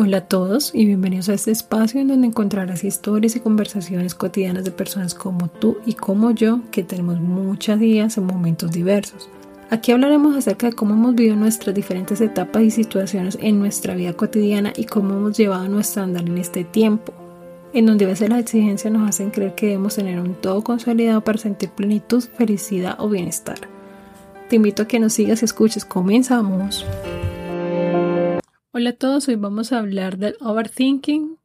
Hola a todos y bienvenidos a este espacio en donde encontrarás historias y conversaciones cotidianas de personas como tú y como yo que tenemos muchas días en momentos diversos. Aquí hablaremos acerca de cómo hemos vivido nuestras diferentes etapas y situaciones en nuestra vida cotidiana y cómo hemos llevado nuestro andar en este tiempo, en donde a veces las exigencias nos hacen creer que debemos tener un todo consolidado para sentir plenitud, felicidad o bienestar. Te invito a que nos sigas y escuches. Comenzamos. Hola a todos, hoy vamos a hablar del overthinking,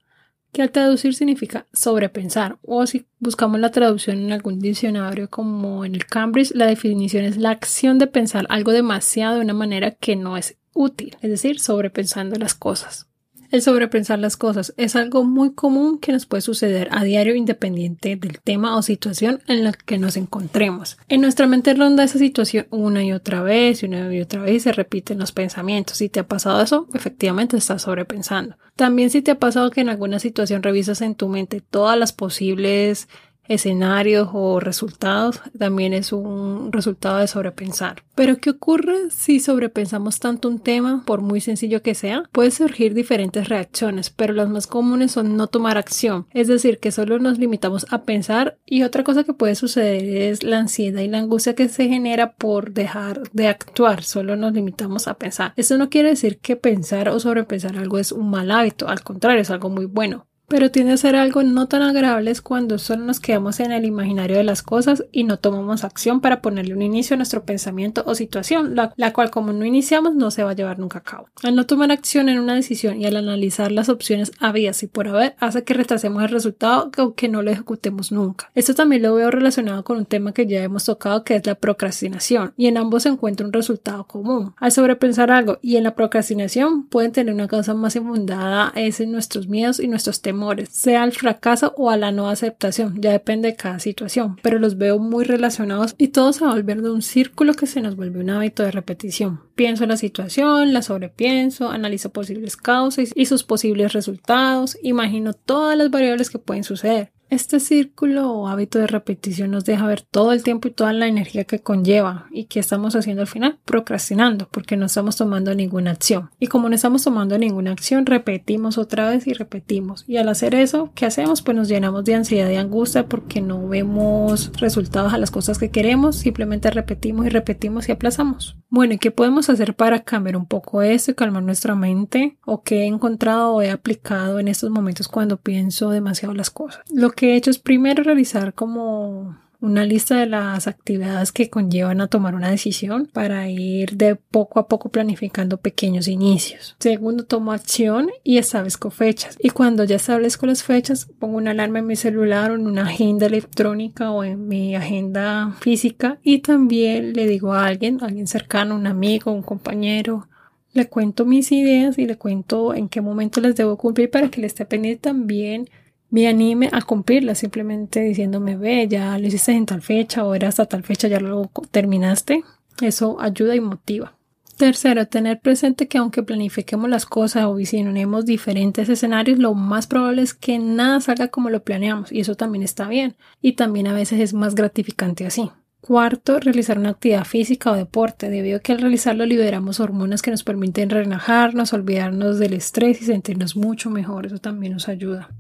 que al traducir significa sobrepensar, o si buscamos la traducción en algún diccionario como en el Cambridge, la definición es la acción de pensar algo demasiado de una manera que no es útil, es decir, sobrepensando las cosas. El sobrepensar las cosas es algo muy común que nos puede suceder a diario independiente del tema o situación en la que nos encontremos. En nuestra mente ronda esa situación una y otra vez y una y otra vez y se repiten los pensamientos. Si te ha pasado eso, efectivamente estás sobrepensando. También si te ha pasado que en alguna situación revisas en tu mente todas las posibles escenarios o resultados también es un resultado de sobrepensar. Pero ¿qué ocurre si sobrepensamos tanto un tema, por muy sencillo que sea? Puede surgir diferentes reacciones, pero las más comunes son no tomar acción, es decir, que solo nos limitamos a pensar y otra cosa que puede suceder es la ansiedad y la angustia que se genera por dejar de actuar, solo nos limitamos a pensar. Eso no quiere decir que pensar o sobrepensar algo es un mal hábito, al contrario, es algo muy bueno pero tiende a ser algo no tan agradable cuando solo nos quedamos en el imaginario de las cosas y no tomamos acción para ponerle un inicio a nuestro pensamiento o situación, la, cual como no iniciamos no se va a llevar nunca a cabo. Al no tomar acción en una decisión y al analizar las opciones habidas y por haber, hace que retrasemos el resultado o que no lo ejecutemos nunca. Esto también lo veo relacionado con un tema que ya hemos tocado que es la procrastinación y en ambos se encuentra un resultado común. Al sobrepensar algo y en la procrastinación pueden tener una causa más infundada es en nuestros miedos y nuestros sea al fracaso o a la no aceptación, ya depende de cada situación, pero los veo muy relacionados y todo se va a volver de un círculo que se nos vuelve un hábito de repetición. Pienso en la situación, la sobrepienso, analizo posibles causas y sus posibles resultados, imagino todas las variables que pueden suceder. Este círculo o hábito de repetición nos deja ver todo el tiempo y toda la energía que conlleva y que estamos haciendo al final, procrastinando, porque no estamos tomando ninguna acción. Y como no estamos tomando ninguna acción, repetimos otra vez y repetimos. Y al hacer eso, ¿qué hacemos? Pues nos llenamos de ansiedad y angustia porque no vemos resultados a las cosas que queremos, simplemente repetimos y repetimos y aplazamos. Bueno, ¿y qué podemos hacer para cambiar un poco esto y calmar nuestra mente? ¿O qué he encontrado o he aplicado en estos momentos cuando pienso demasiado las cosas? Lo que he hecho es primero realizar como una lista de las actividades que conllevan a tomar una decisión para ir de poco a poco planificando pequeños inicios. Segundo, tomo acción y establezco fechas. Y cuando ya establezco las fechas, pongo una alarma en mi celular o en una agenda electrónica o en mi agenda física y también le digo a alguien, a alguien cercano, un amigo, un compañero, le cuento mis ideas y le cuento en qué momento las debo cumplir para que le esté pendiente también me anime a cumplirla, simplemente diciéndome, ve, ya lo hiciste en tal fecha o era hasta tal fecha, ya lo terminaste. Eso ayuda y motiva. Tercero, tener presente que aunque planifiquemos las cosas o visionemos diferentes escenarios, lo más probable es que nada salga como lo planeamos y eso también está bien y también a veces es más gratificante así. Cuarto, realizar una actividad física o deporte, debido a que al realizarlo liberamos hormonas que nos permiten relajarnos, olvidarnos del estrés y sentirnos mucho mejor. Eso también nos ayuda.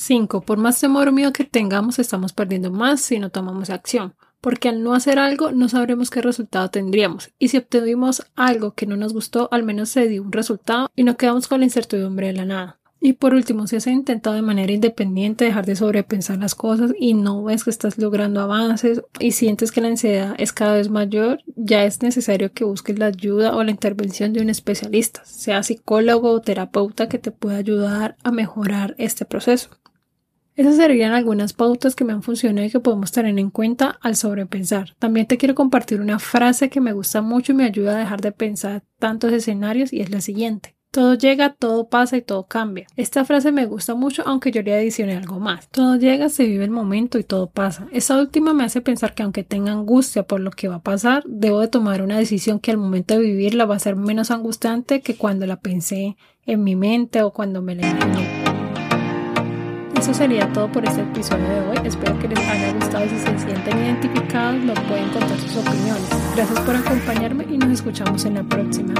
5. Por más temor o miedo que tengamos, estamos perdiendo más si no tomamos acción, porque al no hacer algo no sabremos qué resultado tendríamos, y si obtuvimos algo que no nos gustó, al menos se dio un resultado y no quedamos con la incertidumbre de la nada. Y por último, si has intentado de manera independiente dejar de sobrepensar las cosas y no ves que estás logrando avances y sientes que la ansiedad es cada vez mayor, ya es necesario que busques la ayuda o la intervención de un especialista, sea psicólogo o terapeuta que te pueda ayudar a mejorar este proceso. Esas serían algunas pautas que me han funcionado y que podemos tener en cuenta al sobrepensar. También te quiero compartir una frase que me gusta mucho y me ayuda a dejar de pensar tantos escenarios y es la siguiente. Todo llega, todo pasa y todo cambia. Esta frase me gusta mucho aunque yo le adicioné algo más. Todo llega, se vive el momento y todo pasa. Esta última me hace pensar que aunque tenga angustia por lo que va a pasar, debo de tomar una decisión que al momento de vivirla va a ser menos angustiante que cuando la pensé en mi mente o cuando me la imaginé. Eso sería todo por este episodio de hoy. Espero que les haya gustado. Si se sienten identificados, lo pueden contar sus opiniones. Gracias por acompañarme y nos escuchamos en la próxima.